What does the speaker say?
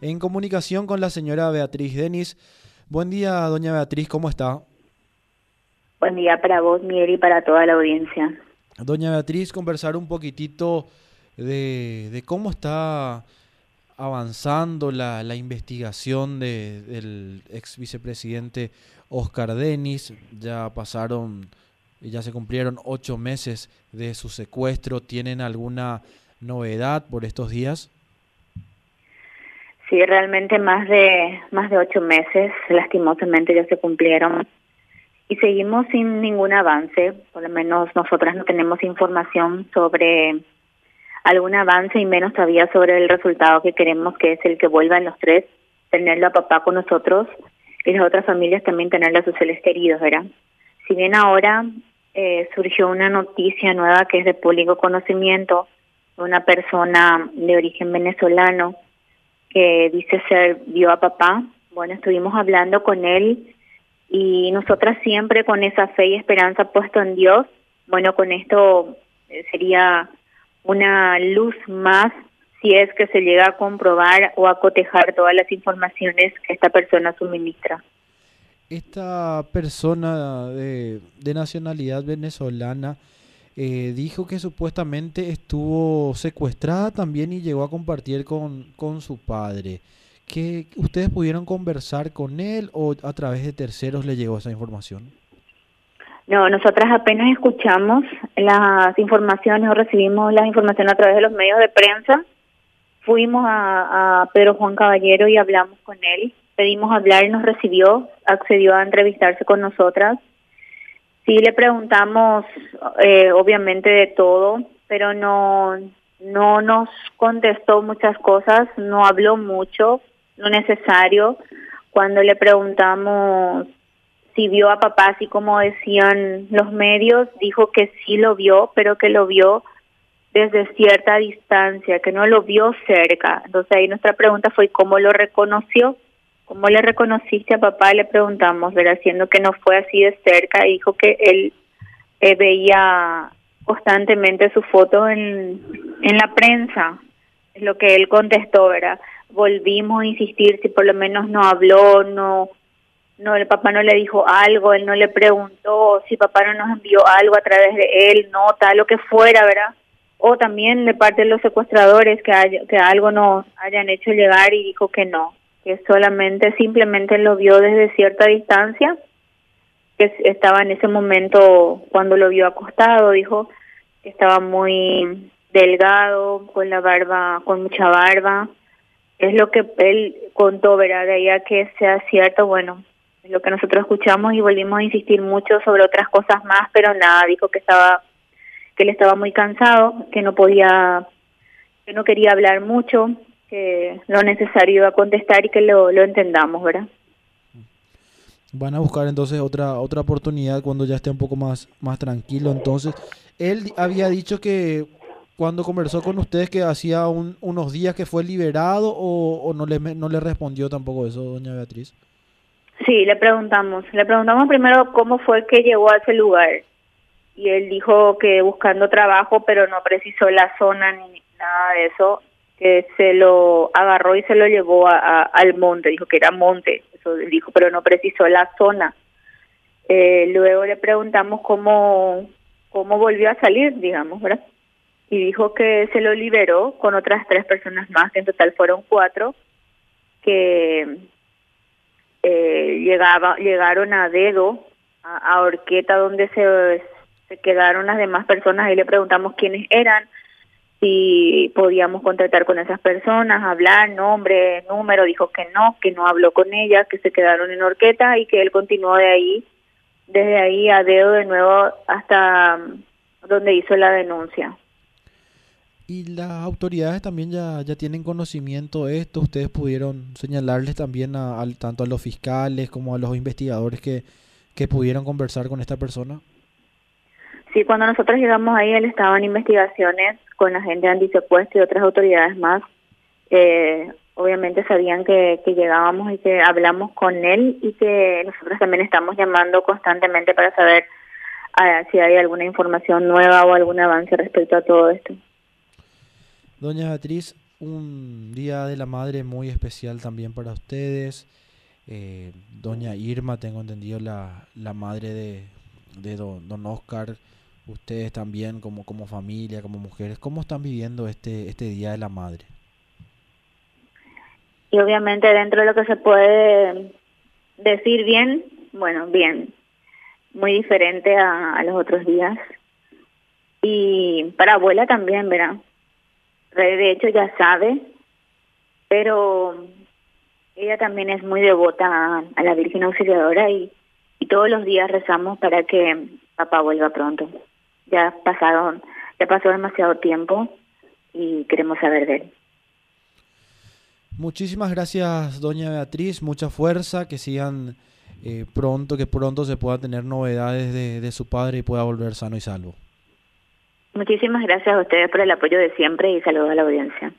en comunicación con la señora Beatriz Denis. Buen día, doña Beatriz, ¿cómo está? Buen día para vos, Miguel, y para toda la audiencia. Doña Beatriz, conversar un poquitito de, cómo está avanzando la, investigación del ex vicepresidente Oscar Denis. Ya pasaron, ya se cumplieron ocho meses de su secuestro. ¿Tienen alguna novedad por estos días? Sí, realmente más de más de ocho meses, lastimosamente ya se cumplieron y seguimos sin ningún avance. Por lo menos nosotras no tenemos información sobre algún avance y menos todavía sobre el resultado que queremos, que es el que vuelvan los tres, tenerlo a papá con nosotros y las otras familias también tenerlo a sus seres queridos, ¿verdad? Si bien ahora eh, surgió una noticia nueva que es de público conocimiento una persona de origen venezolano que dice ser vio a papá. Bueno, estuvimos hablando con él y nosotras siempre con esa fe y esperanza puesto en Dios. Bueno, con esto eh, sería una luz más si es que se llega a comprobar o a cotejar todas las informaciones que esta persona suministra. Esta persona de, de nacionalidad venezolana, eh, dijo que supuestamente estuvo secuestrada también y llegó a compartir con, con su padre. ¿Que ustedes pudieron conversar con él o a través de terceros le llegó esa información? No, nosotras apenas escuchamos las informaciones o recibimos las informaciones a través de los medios de prensa. Fuimos a, a Pedro Juan Caballero y hablamos con él. Pedimos hablar nos recibió, accedió a entrevistarse con nosotras Sí, le preguntamos eh, obviamente de todo, pero no, no nos contestó muchas cosas, no habló mucho, lo necesario. Cuando le preguntamos si vio a papá, así como decían los medios, dijo que sí lo vio, pero que lo vio desde cierta distancia, que no lo vio cerca. Entonces ahí nuestra pregunta fue cómo lo reconoció. ¿Cómo le reconociste a papá? Le preguntamos, ¿verdad? Siendo que no fue así de cerca, dijo que él eh, veía constantemente su foto en, en la prensa, es lo que él contestó, ¿verdad? Volvimos a insistir si por lo menos no habló, no, no, el papá no le dijo algo, él no le preguntó si papá no nos envió algo a través de él, nota, lo que fuera, ¿verdad? O también de parte de los secuestradores que, haya, que algo nos hayan hecho llegar y dijo que no solamente simplemente lo vio desde cierta distancia, que estaba en ese momento cuando lo vio acostado, dijo que estaba muy delgado, con la barba, con mucha barba. Es lo que él contó, ¿verdad? De ahí que sea cierto, bueno, es lo que nosotros escuchamos y volvimos a insistir mucho sobre otras cosas más, pero nada, dijo que estaba, que él estaba muy cansado, que no podía, que no quería hablar mucho, que lo necesario a contestar y que lo, lo entendamos, ¿verdad? Van a buscar entonces otra otra oportunidad cuando ya esté un poco más más tranquilo. Entonces, él había dicho que cuando conversó con ustedes que hacía unos días que fue liberado o, o, no le no le respondió tampoco eso, doña Beatriz. Sí, le preguntamos. Le preguntamos primero cómo fue que llegó a ese lugar. Y él dijo que buscando trabajo, pero no precisó la zona ni nada de eso que se lo agarró y se lo llevó a, al monte, dijo que era monte, eso dijo, pero no precisó la zona. Eh, luego le preguntamos cómo, cómo volvió a salir, digamos, ¿verdad? Y dijo que se lo liberó con otras tres personas más, que en total fueron cuatro, que eh, llegaba, llegaron a dedo, a, Orqueta, donde se, se quedaron las demás personas, y le preguntamos quiénes eran, si podíamos contactar con esas personas, hablar, nombre, número, dijo que no, que no habló con ellas, que se quedaron en Orqueta y que él continuó de ahí, desde ahí a dedo de nuevo hasta mm, donde hizo la denuncia. Y las autoridades también ya, ya tienen conocimiento de esto, ustedes pudieron señalarles también a, tanto a los fiscales como a los investigadores que, que pudieron conversar con esta persona. Sí, cuando nosotros llegamos ahí, él estaba en investigaciones con la gente antisecuestro y otras autoridades más. Eh, obviamente sabían que, que llegábamos y que hablamos con él y que nosotros también estamos llamando constantemente para saber uh, si hay alguna información nueva o algún avance respecto a todo esto. Doña Beatriz, un Día de la Madre muy especial también para ustedes. Eh, doña Irma, tengo entendido, la, la madre de, de don, don, Oscar. Ustedes también como, como familia, como mujeres, ¿cómo están viviendo este, este Día de la Madre? Y obviamente dentro de lo que se puede decir bien, bueno, bien, muy diferente a, los otros días. Y para abuela también, ¿verdad? De hecho ya sabe, pero ella también es muy devota a, la Virgen Auxiliadora y todos los días rezamos para que papá vuelva pronto. Ya pasaron, ya pasó demasiado tiempo y queremos saber de él. Muchísimas gracias, doña Beatriz. Mucha fuerza, que sigan eh, pronto, que pronto se pueda tener novedades de, de su padre y pueda volver sano y salvo. Muchísimas gracias a ustedes por el apoyo de siempre y saludos a la audiencia.